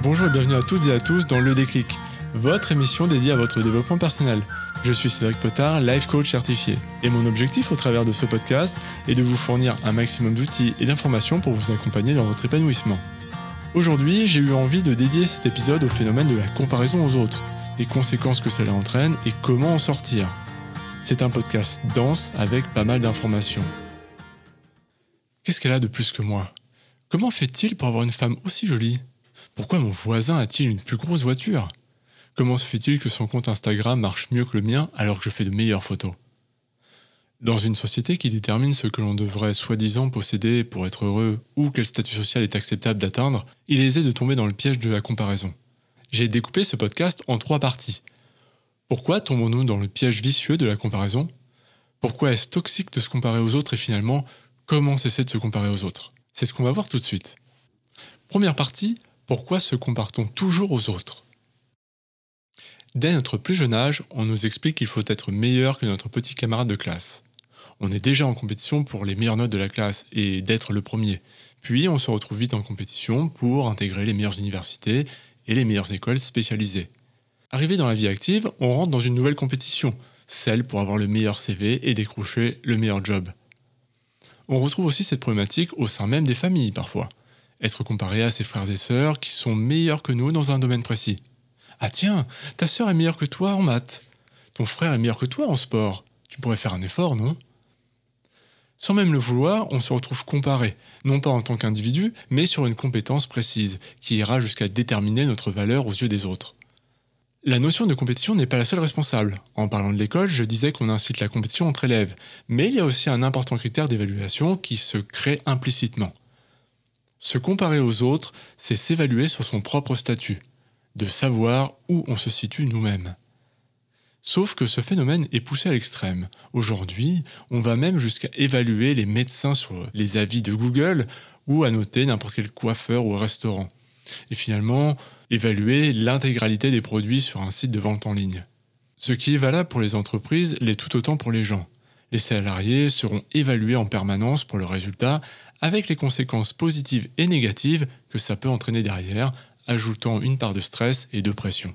Bonjour et bienvenue à toutes et à tous dans Le Déclic, votre émission dédiée à votre développement personnel. Je suis Cédric Potard, life coach certifié. Et mon objectif au travers de ce podcast est de vous fournir un maximum d'outils et d'informations pour vous accompagner dans votre épanouissement. Aujourd'hui, j'ai eu envie de dédier cet épisode au phénomène de la comparaison aux autres, les conséquences que cela entraîne et comment en sortir. C'est un podcast dense avec pas mal d'informations. Qu'est-ce qu'elle a de plus que moi? Comment fait-il pour avoir une femme aussi jolie? Pourquoi mon voisin a-t-il une plus grosse voiture? Comment se fait-il que son compte Instagram marche mieux que le mien alors que je fais de meilleures photos? Dans une société qui détermine ce que l'on devrait soi-disant posséder pour être heureux ou quel statut social est acceptable d'atteindre, il est aisé de tomber dans le piège de la comparaison. J'ai découpé ce podcast en trois parties. Pourquoi tombons-nous dans le piège vicieux de la comparaison? Pourquoi est-ce toxique de se comparer aux autres et finalement, comment cesser de se comparer aux autres? C'est ce qu'on va voir tout de suite. Première partie, pourquoi se compare-t-on toujours aux autres? Dès notre plus jeune âge, on nous explique qu'il faut être meilleur que notre petit camarade de classe. On est déjà en compétition pour les meilleures notes de la classe et d'être le premier. Puis on se retrouve vite en compétition pour intégrer les meilleures universités et les meilleures écoles spécialisées. Arrivé dans la vie active, on rentre dans une nouvelle compétition, celle pour avoir le meilleur CV et décrocher le meilleur job. On retrouve aussi cette problématique au sein même des familles parfois. Être comparé à ses frères et sœurs qui sont meilleurs que nous dans un domaine précis. Ah tiens, ta sœur est meilleure que toi en maths. Ton frère est meilleur que toi en sport. Tu pourrais faire un effort, non? Sans même le vouloir, on se retrouve comparé, non pas en tant qu'individu, mais sur une compétence précise, qui ira jusqu'à déterminer notre valeur aux yeux des autres. La notion de compétition n'est pas la seule responsable. En parlant de l'école, je disais qu'on incite la compétition entre élèves, mais il y a aussi un important critère d'évaluation qui se crée implicitement. Se comparer aux autres, c'est s'évaluer sur son propre statut, de savoir où on se situe nous-mêmes. Sauf que ce phénomène est poussé à l'extrême. Aujourd'hui, on va même jusqu'à évaluer les médecins sur les avis de Google ou à noter n'importe quel coiffeur ou restaurant. Et finalement, évaluer l'intégralité des produits sur un site de vente en ligne. Ce qui est valable pour les entreprises l'est tout autant pour les gens. Les salariés seront évalués en permanence pour leurs résultats avec les conséquences positives et négatives que ça peut entraîner derrière, ajoutant une part de stress et de pression.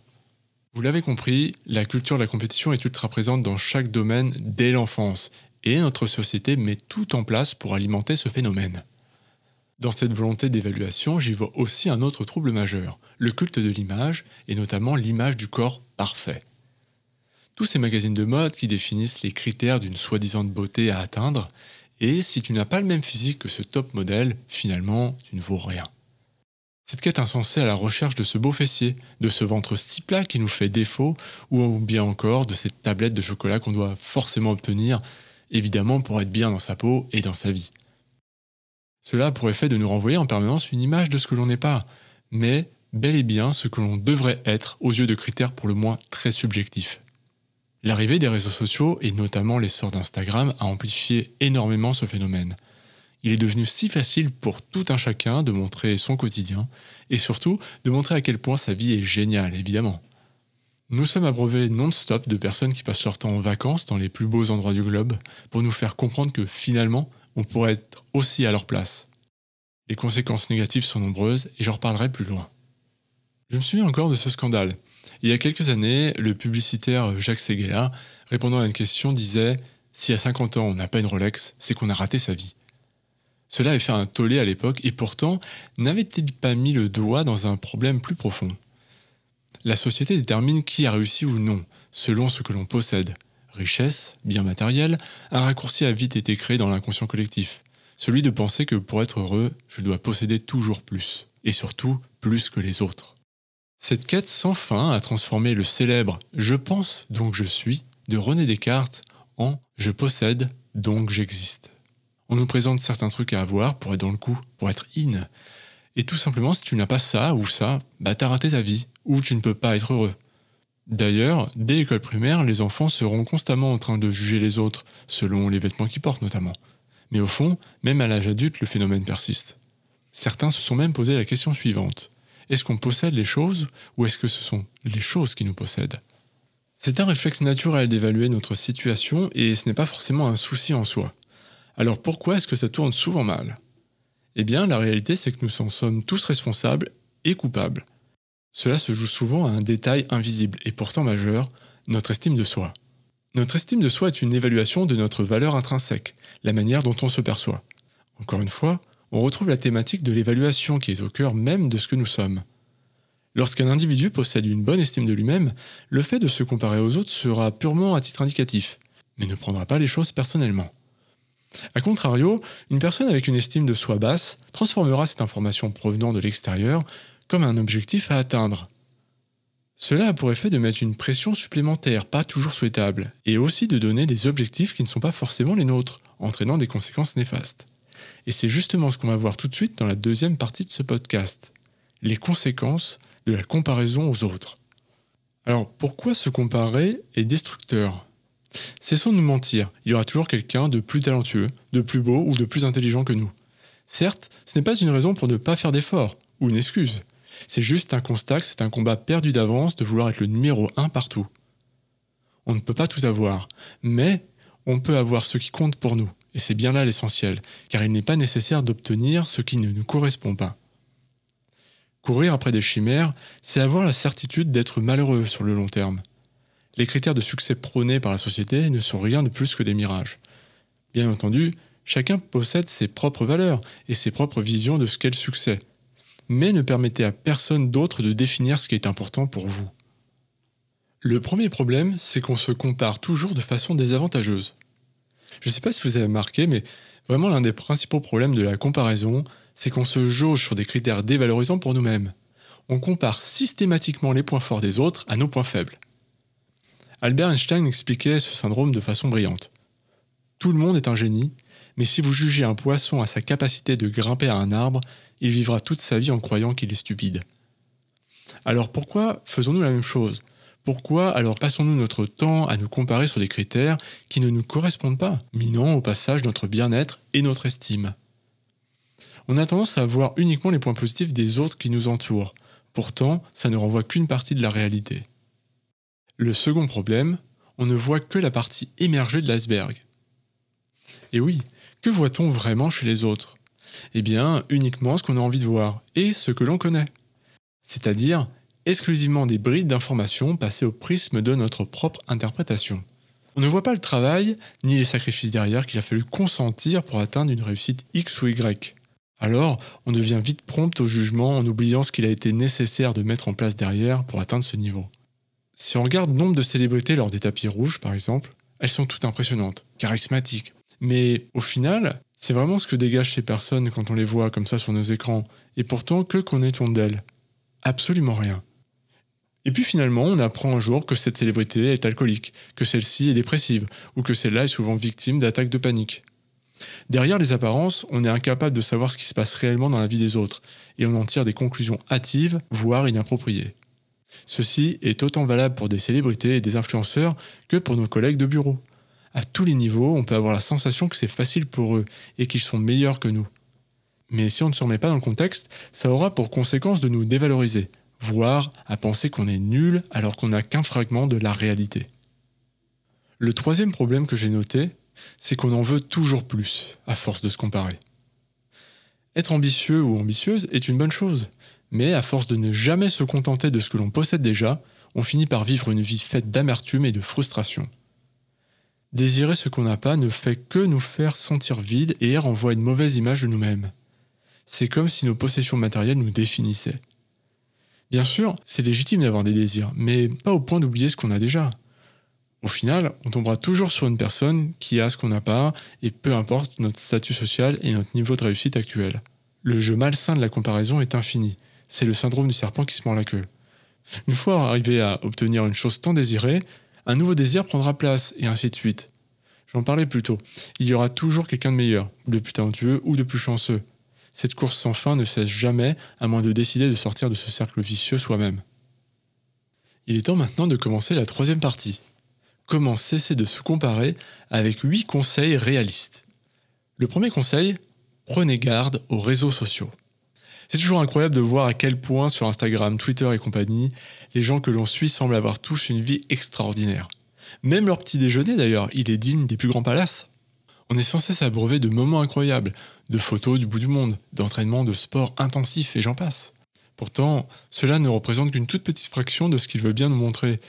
Vous l'avez compris, la culture de la compétition est ultra présente dans chaque domaine dès l'enfance, et notre société met tout en place pour alimenter ce phénomène. Dans cette volonté d'évaluation, j'y vois aussi un autre trouble majeur, le culte de l'image, et notamment l'image du corps parfait. Tous ces magazines de mode qui définissent les critères d'une soi-disant beauté à atteindre, et si tu n'as pas le même physique que ce top modèle, finalement, tu ne vaux rien. Cette quête insensée à la recherche de ce beau fessier, de ce ventre si plat qui nous fait défaut, ou bien encore de cette tablette de chocolat qu'on doit forcément obtenir, évidemment pour être bien dans sa peau et dans sa vie. Cela a pour effet de nous renvoyer en permanence une image de ce que l'on n'est pas, mais bel et bien ce que l'on devrait être aux yeux de critères pour le moins très subjectifs. L'arrivée des réseaux sociaux, et notamment l'essor d'Instagram, a amplifié énormément ce phénomène. Il est devenu si facile pour tout un chacun de montrer son quotidien, et surtout de montrer à quel point sa vie est géniale, évidemment. Nous sommes abreuvés non-stop de personnes qui passent leur temps en vacances dans les plus beaux endroits du globe pour nous faire comprendre que finalement, on pourrait être aussi à leur place. Les conséquences négatives sont nombreuses et j'en reparlerai plus loin. Je me souviens encore de ce scandale. Il y a quelques années, le publicitaire Jacques Seguela, répondant à une question, disait Si à 50 ans on n'a pas une Rolex, c'est qu'on a raté sa vie. Cela avait fait un tollé à l'époque et pourtant, n'avait-il pas mis le doigt dans un problème plus profond? La société détermine qui a réussi ou non, selon ce que l'on possède, richesse, bien matériel, un raccourci a vite été créé dans l'inconscient collectif. Celui de penser que pour être heureux, je dois posséder toujours plus, et surtout plus que les autres. Cette quête sans fin a transformé le célèbre Je pense donc je suis de René Descartes en Je possède donc j'existe. On nous présente certains trucs à avoir pour être dans le coup, pour être in. Et tout simplement, si tu n'as pas ça ou ça, bah t'as raté ta vie, ou tu ne peux pas être heureux. D'ailleurs, dès l'école primaire, les enfants seront constamment en train de juger les autres, selon les vêtements qu'ils portent notamment. Mais au fond, même à l'âge adulte, le phénomène persiste. Certains se sont même posé la question suivante. Est-ce qu'on possède les choses ou est-ce que ce sont les choses qui nous possèdent? C'est un réflexe naturel d'évaluer notre situation et ce n'est pas forcément un souci en soi. Alors pourquoi est-ce que ça tourne souvent mal? Eh bien, la réalité c'est que nous en sommes tous responsables et coupables. Cela se joue souvent à un détail invisible et pourtant majeur, notre estime de soi. Notre estime de soi est une évaluation de notre valeur intrinsèque, la manière dont on se perçoit. Encore une fois, on retrouve la thématique de l'évaluation qui est au cœur même de ce que nous sommes. Lorsqu'un individu possède une bonne estime de lui-même, le fait de se comparer aux autres sera purement à titre indicatif, mais ne prendra pas les choses personnellement. A contrario, une personne avec une estime de soi basse transformera cette information provenant de l'extérieur comme un objectif à atteindre. Cela a pour effet de mettre une pression supplémentaire pas toujours souhaitable, et aussi de donner des objectifs qui ne sont pas forcément les nôtres, entraînant des conséquences néfastes. Et c'est justement ce qu'on va voir tout de suite dans la deuxième partie de ce podcast, les conséquences de la comparaison aux autres. Alors pourquoi se comparer est destructeur? Cessons de nous mentir, il y aura toujours quelqu'un de plus talentueux, de plus beau ou de plus intelligent que nous. Certes, ce n'est pas une raison pour ne pas faire d'efforts, ou une excuse. C'est juste un constat que c'est un combat perdu d'avance de vouloir être le numéro un partout. On ne peut pas tout avoir, mais on peut avoir ce qui compte pour nous, et c'est bien là l'essentiel, car il n'est pas nécessaire d'obtenir ce qui ne nous correspond pas. Courir après des chimères, c'est avoir la certitude d'être malheureux sur le long terme. Les critères de succès prônés par la société ne sont rien de plus que des mirages. Bien entendu, chacun possède ses propres valeurs et ses propres visions de ce qu'est le succès, mais ne permettez à personne d'autre de définir ce qui est important pour vous. Le premier problème, c'est qu'on se compare toujours de façon désavantageuse. Je ne sais pas si vous avez remarqué, mais vraiment l'un des principaux problèmes de la comparaison, c'est qu'on se jauge sur des critères dévalorisants pour nous-mêmes. On compare systématiquement les points forts des autres à nos points faibles. Albert Einstein expliquait ce syndrome de façon brillante. Tout le monde est un génie, mais si vous jugez un poisson à sa capacité de grimper à un arbre, il vivra toute sa vie en croyant qu'il est stupide. Alors pourquoi faisons-nous la même chose? Pourquoi alors passons-nous notre temps à nous comparer sur des critères qui ne nous correspondent pas, minant au passage notre bien-être et notre estime? On a tendance à voir uniquement les points positifs des autres qui nous entourent. Pourtant, ça ne renvoie qu'une partie de la réalité. Le second problème, on ne voit que la partie émergée de l'iceberg. Et oui, que voit-on vraiment chez les autres? Eh bien, uniquement ce qu'on a envie de voir et ce que l'on connaît. C'est-à-dire exclusivement des brides d'informations passées au prisme de notre propre interprétation. On ne voit pas le travail ni les sacrifices derrière qu'il a fallu consentir pour atteindre une réussite X ou Y. Alors, on devient vite prompt au jugement en oubliant ce qu'il a été nécessaire de mettre en place derrière pour atteindre ce niveau. Si on regarde nombre de célébrités lors des tapis rouges, par exemple, elles sont toutes impressionnantes, charismatiques. Mais au final, c'est vraiment ce que dégagent ces personnes quand on les voit comme ça sur nos écrans. Et pourtant, que connaît-on d'elles? Absolument rien. Et puis finalement, on apprend un jour que cette célébrité est alcoolique, que celle-ci est dépressive, ou que celle-là est souvent victime d'attaques de panique. Derrière les apparences, on est incapable de savoir ce qui se passe réellement dans la vie des autres, et on en tire des conclusions hâtives, voire inappropriées. Ceci est autant valable pour des célébrités et des influenceurs que pour nos collègues de bureau. À tous les niveaux, on peut avoir la sensation que c'est facile pour eux et qu'ils sont meilleurs que nous. Mais si on ne se remet pas dans le contexte, ça aura pour conséquence de nous dévaloriser, voire à penser qu'on est nul alors qu'on n'a qu'un fragment de la réalité. Le troisième problème que j'ai noté, c'est qu'on en veut toujours plus, à force de se comparer. Être ambitieux ou ambitieuse est une bonne chose, mais à force de ne jamais se contenter de ce que l'on possède déjà, on finit par vivre une vie faite d'amertume et de frustration. Désirer ce qu'on n'a pas ne fait que nous faire sentir vide et renvoie une mauvaise image de nous-mêmes. C'est comme si nos possessions matérielles nous définissaient. Bien sûr, c'est légitime d'avoir des désirs, mais pas au point d'oublier ce qu'on a déjà. Au final, on tombera toujours sur une personne qui a ce qu'on n'a pas, et peu importe notre statut social et notre niveau de réussite actuel. Le jeu malsain de la comparaison est infini. C'est le syndrome du serpent qui se mord la queue. Une fois arrivé à obtenir une chose tant désirée, un nouveau désir prendra place, et ainsi de suite. J'en parlais plus tôt. Il y aura toujours quelqu'un de meilleur, de plus talentueux ou de plus chanceux. Cette course sans fin ne cesse jamais, à moins de décider de sortir de ce cercle vicieux soi-même. Il est temps maintenant de commencer la troisième partie, comment cesser de se comparer avec 8 conseils réalistes? Le premier conseil, prenez garde aux réseaux sociaux. C'est toujours incroyable de voir à quel point sur Instagram, Twitter et compagnie, les gens que l'on suit semblent avoir tous une vie extraordinaire. Même leur petit déjeuner d'ailleurs, il est digne des plus grands palaces. On est censé s'abreuver de moments incroyables, de photos du bout du monde, d'entraînements, de sports intensifs et j'en passe. Pourtant, cela ne représente qu'une toute petite fraction de ce qu'il veut bien nous montrer,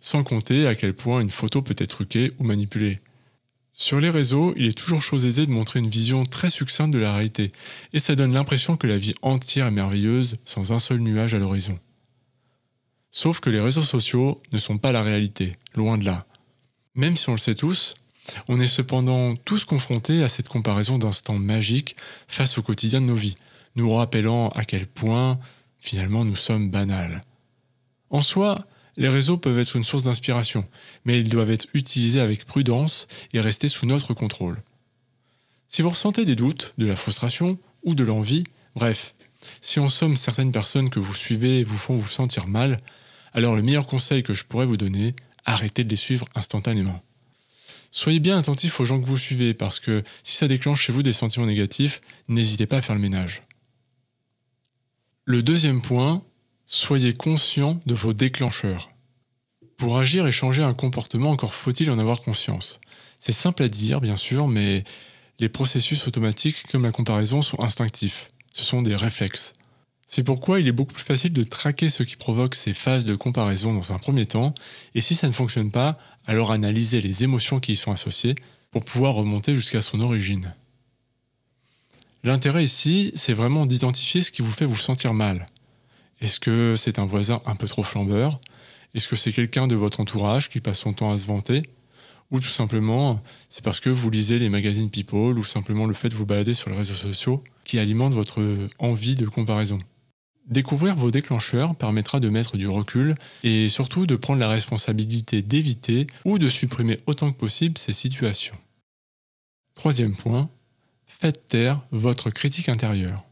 sans compter à quel point une photo peut être truquée ou manipulée. Sur les réseaux, il est toujours chose aisée de montrer une vision très succincte de la réalité, et ça donne l'impression que la vie entière est merveilleuse sans un seul nuage à l'horizon. Sauf que les réseaux sociaux ne sont pas la réalité, loin de là. Même si on le sait tous, on est cependant tous confrontés à cette comparaison d'instants magiques face au quotidien de nos vies, nous rappelant à quel point, finalement, nous sommes banals. En soi, les réseaux peuvent être une source d'inspiration, mais ils doivent être utilisés avec prudence et rester sous notre contrôle. Si vous ressentez des doutes, de la frustration ou de l'envie, bref, si en somme certaines personnes que vous suivez vous font vous sentir mal, alors le meilleur conseil que je pourrais vous donner, arrêtez de les suivre instantanément. Soyez bien attentif aux gens que vous suivez parce que si ça déclenche chez vous des sentiments négatifs, n'hésitez pas à faire le ménage. Le deuxième point, soyez conscient de vos déclencheurs. Pour agir et changer un comportement, encore faut-il en avoir conscience. C'est simple à dire, bien sûr, mais les processus automatiques comme la comparaison sont instinctifs. Ce sont des réflexes. C'est pourquoi il est beaucoup plus facile de traquer ce qui provoque ces phases de comparaison dans un premier temps, et si ça ne fonctionne pas, alors analyser les émotions qui y sont associées pour pouvoir remonter jusqu'à son origine. L'intérêt ici, c'est vraiment d'identifier ce qui vous fait vous sentir mal. Est-ce que c'est un voisin un peu trop flambeur? Est-ce que c'est quelqu'un de votre entourage qui passe son temps à se vanter? Ou tout simplement, c'est parce que vous lisez les magazines People ou simplement le fait de vous balader sur les réseaux sociaux qui alimente votre envie de comparaison. Découvrir vos déclencheurs permettra de mettre du recul et surtout de prendre la responsabilité d'éviter ou de supprimer autant que possible ces situations. Troisième point, faites taire votre critique intérieure.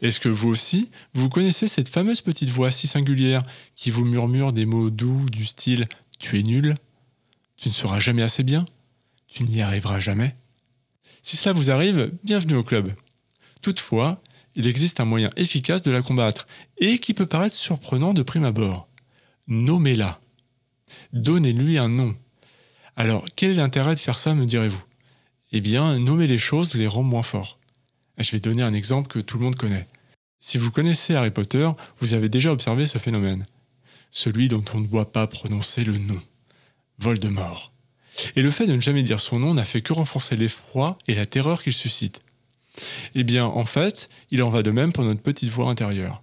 Est-ce que vous aussi, vous connaissez cette fameuse petite voix si singulière qui vous murmure des mots doux du style ⁇ Tu es nul ⁇ Tu ne seras jamais assez bien ⁇ Tu n'y arriveras jamais ⁇ Si cela vous arrive, bienvenue au club. Toutefois, il existe un moyen efficace de la combattre et qui peut paraître surprenant de prime abord. Nommez-la. Donnez-lui un nom. Alors, quel est l'intérêt de faire ça, me direz-vous? Eh bien, nommer les choses les rend moins forts. Je vais donner un exemple que tout le monde connaît. Si vous connaissez Harry Potter, vous avez déjà observé ce phénomène. Celui dont on ne doit pas prononcer le nom. Voldemort. Et le fait de ne jamais dire son nom n'a fait que renforcer l'effroi et la terreur qu'il suscite. Eh bien, en fait, il en va de même pour notre petite voix intérieure.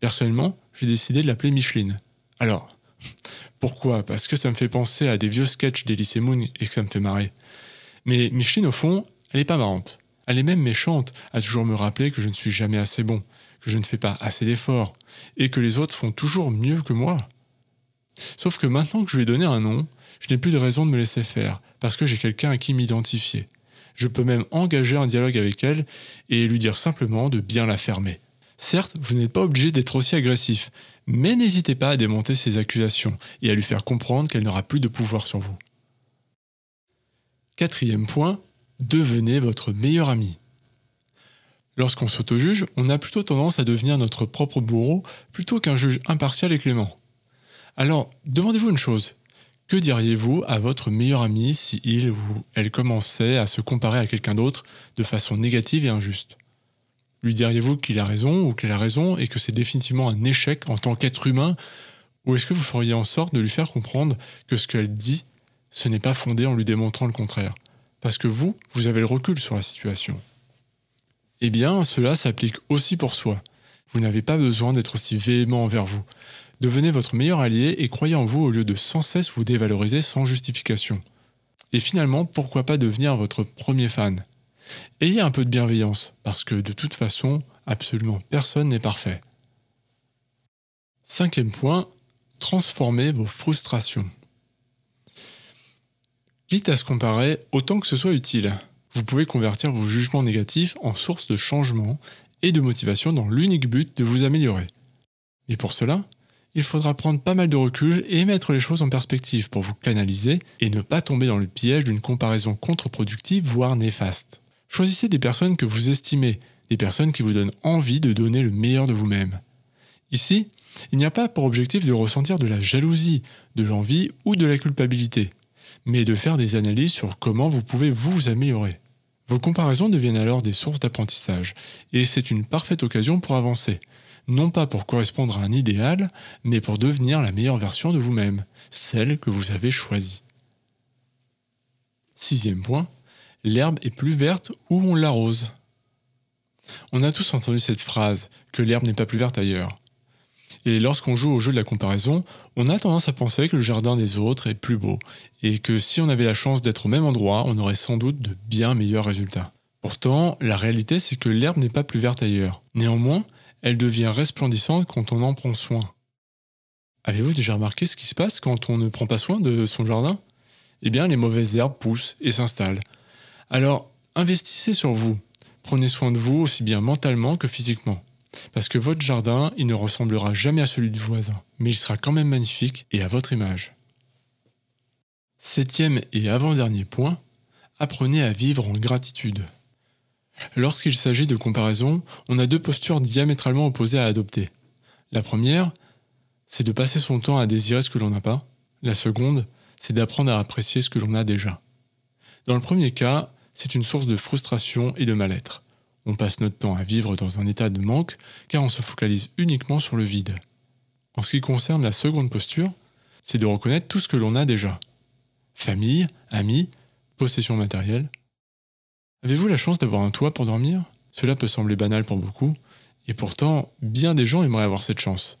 Personnellement, j'ai décidé de l'appeler Micheline. Alors, pourquoi? Parce que ça me fait penser à des vieux sketchs d'Elysée Moon et que ça me fait marrer. Mais Micheline, au fond, elle est pas marrante. Elle est même méchante à toujours me rappeler que je ne suis jamais assez bon, que je ne fais pas assez d'efforts, et que les autres font toujours mieux que moi. Sauf que maintenant que je lui ai donné un nom, je n'ai plus de raison de me laisser faire, parce que j'ai quelqu'un à qui m'identifier. Je peux même engager un dialogue avec elle et lui dire simplement de bien la fermer. Certes, vous n'êtes pas obligé d'être aussi agressif, mais n'hésitez pas à démonter ses accusations et à lui faire comprendre qu'elle n'aura plus de pouvoir sur vous. Quatrième point, devenez votre meilleur ami. Lorsqu'on s'auto-juge, on a plutôt tendance à devenir notre propre bourreau plutôt qu'un juge impartial et clément. Alors, demandez-vous une chose. Que diriez-vous à votre meilleur ami si il ou elle commençait à se comparer à quelqu'un d'autre de façon négative et injuste? Lui diriez-vous qu'il a raison ou qu'elle a raison et que c'est définitivement un échec en tant qu'être humain? Ou est-ce que vous feriez en sorte de lui faire comprendre que ce qu'elle dit, ce n'est pas fondé en lui démontrant le contraire? Parce que vous, vous avez le recul sur la situation. Eh bien, cela s'applique aussi pour soi. Vous n'avez pas besoin d'être aussi véhément envers vous. Devenez votre meilleur allié et croyez en vous au lieu de sans cesse vous dévaloriser sans justification. Et finalement, pourquoi pas devenir votre premier fan? Ayez un peu de bienveillance, parce que de toute façon, absolument personne n'est parfait. Cinquième point, transformez vos frustrations. Quitte à se comparer, autant que ce soit utile. Vous pouvez convertir vos jugements négatifs en source de changement et de motivation dans l'unique but de vous améliorer. Et pour cela, il faudra prendre pas mal de recul et mettre les choses en perspective pour vous canaliser et ne pas tomber dans le piège d'une comparaison contre-productive, voire néfaste. Choisissez des personnes que vous estimez, des personnes qui vous donnent envie de donner le meilleur de vous-même. Ici, il n'y a pas pour objectif de ressentir de la jalousie, de l'envie ou de la culpabilité mais de faire des analyses sur comment vous pouvez vous améliorer. Vos comparaisons deviennent alors des sources d'apprentissage, et c'est une parfaite occasion pour avancer. Non pas pour correspondre à un idéal, mais pour devenir la meilleure version de vous-même, celle que vous avez choisie. Sixième point, l'herbe est plus verte où on l'arrose. On a tous entendu cette phrase, que l'herbe n'est pas plus verte ailleurs. Et lorsqu'on joue au jeu de la comparaison, on a tendance à penser que le jardin des autres est plus beau, et que si on avait la chance d'être au même endroit, on aurait sans doute de bien meilleurs résultats. Pourtant, la réalité c'est que l'herbe n'est pas plus verte ailleurs. Néanmoins, elle devient resplendissante quand on en prend soin. Avez-vous déjà remarqué ce qui se passe quand on ne prend pas soin de son jardin? Eh bien, les mauvaises herbes poussent et s'installent. Alors, investissez sur vous. Prenez soin de vous aussi bien mentalement que physiquement. Parce que votre jardin, il ne ressemblera jamais à celui du voisin, mais il sera quand même magnifique et à votre image. Septième et avant-dernier point, apprenez à vivre en gratitude. Lorsqu'il s'agit de comparaison, on a deux postures diamétralement opposées à adopter. La première, c'est de passer son temps à désirer ce que l'on n'a pas. La seconde, c'est d'apprendre à apprécier ce que l'on a déjà. Dans le premier cas, c'est une source de frustration et de mal-être. On passe notre temps à vivre dans un état de manque car on se focalise uniquement sur le vide. En ce qui concerne la seconde posture, c'est de reconnaître tout ce que l'on a déjà. Famille, amis, possession matérielle. Avez-vous la chance d'avoir un toit pour dormir? Cela peut sembler banal pour beaucoup, et pourtant, bien des gens aimeraient avoir cette chance.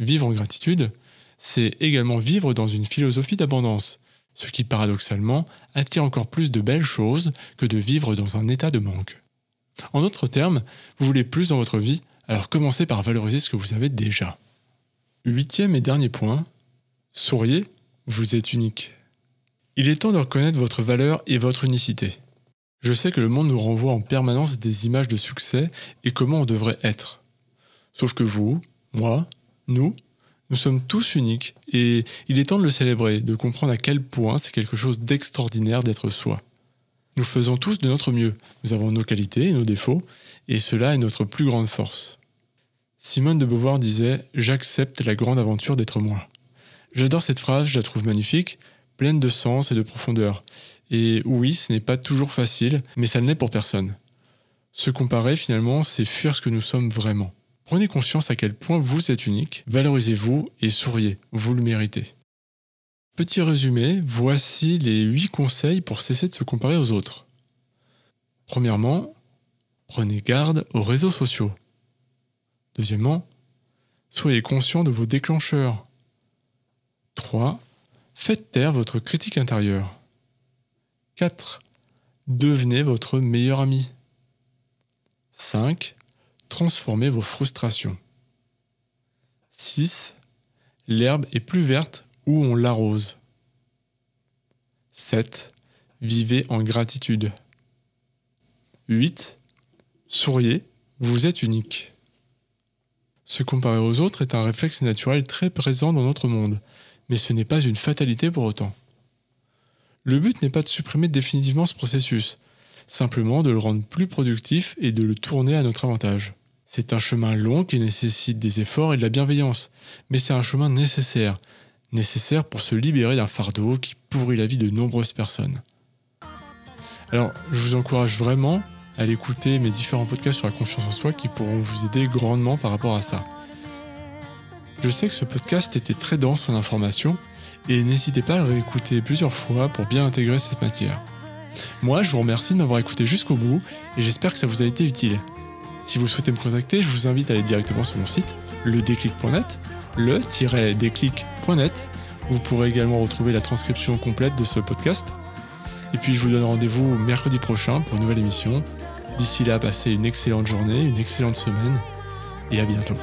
Vivre en gratitude, c'est également vivre dans une philosophie d'abondance, ce qui paradoxalement attire encore plus de belles choses que de vivre dans un état de manque. En d'autres termes, vous voulez plus dans votre vie, alors commencez par valoriser ce que vous avez déjà. Huitième et dernier point, souriez, vous êtes unique. Il est temps de reconnaître votre valeur et votre unicité. Je sais que le monde nous renvoie en permanence des images de succès et comment on devrait être. Sauf que vous, moi, nous, nous sommes tous uniques et il est temps de le célébrer, de comprendre à quel point c'est quelque chose d'extraordinaire d'être soi. Nous faisons tous de notre mieux. Nous avons nos qualités et nos défauts, et cela est notre plus grande force. Simone de Beauvoir disait J'accepte la grande aventure d'être moi. J'adore cette phrase, je la trouve magnifique, pleine de sens et de profondeur. Et oui, ce n'est pas toujours facile, mais ça ne l'est pour personne. Se comparer, finalement, c'est fuir ce que nous sommes vraiment. Prenez conscience à quel point vous êtes unique, valorisez-vous et souriez, vous le méritez. Petit résumé, voici les 8 conseils pour cesser de se comparer aux autres. Premièrement, prenez garde aux réseaux sociaux. Deuxièmement, soyez conscient de vos déclencheurs. 3. Faites taire votre critique intérieure. 4. Devenez votre meilleur ami. 5. Transformez vos frustrations. 6. L'herbe est plus verte où on l'arrose. 7. Vivez en gratitude. 8. Souriez, vous êtes unique. Se comparer aux autres est un réflexe naturel très présent dans notre monde, mais ce n'est pas une fatalité pour autant. Le but n'est pas de supprimer définitivement ce processus, simplement de le rendre plus productif et de le tourner à notre avantage. C'est un chemin long qui nécessite des efforts et de la bienveillance, mais c'est un chemin nécessaire, nécessaire pour se libérer d'un fardeau qui pourrit la vie de nombreuses personnes. Alors, je vous encourage vraiment à écouter mes différents podcasts sur la confiance en soi qui pourront vous aider grandement par rapport à ça. Je sais que ce podcast était très dense en informations et n'hésitez pas à le réécouter plusieurs fois pour bien intégrer cette matière. Moi, je vous remercie de m'avoir écouté jusqu'au bout et j'espère que ça vous a été utile. Si vous souhaitez me contacter, je vous invite à aller directement sur mon site, ledéclic.net le-déclic.net. Vous pourrez également retrouver la transcription complète de ce podcast. Et puis je vous donne rendez-vous mercredi prochain pour une nouvelle émission. D'ici là, passez une excellente journée, une excellente semaine et à bientôt.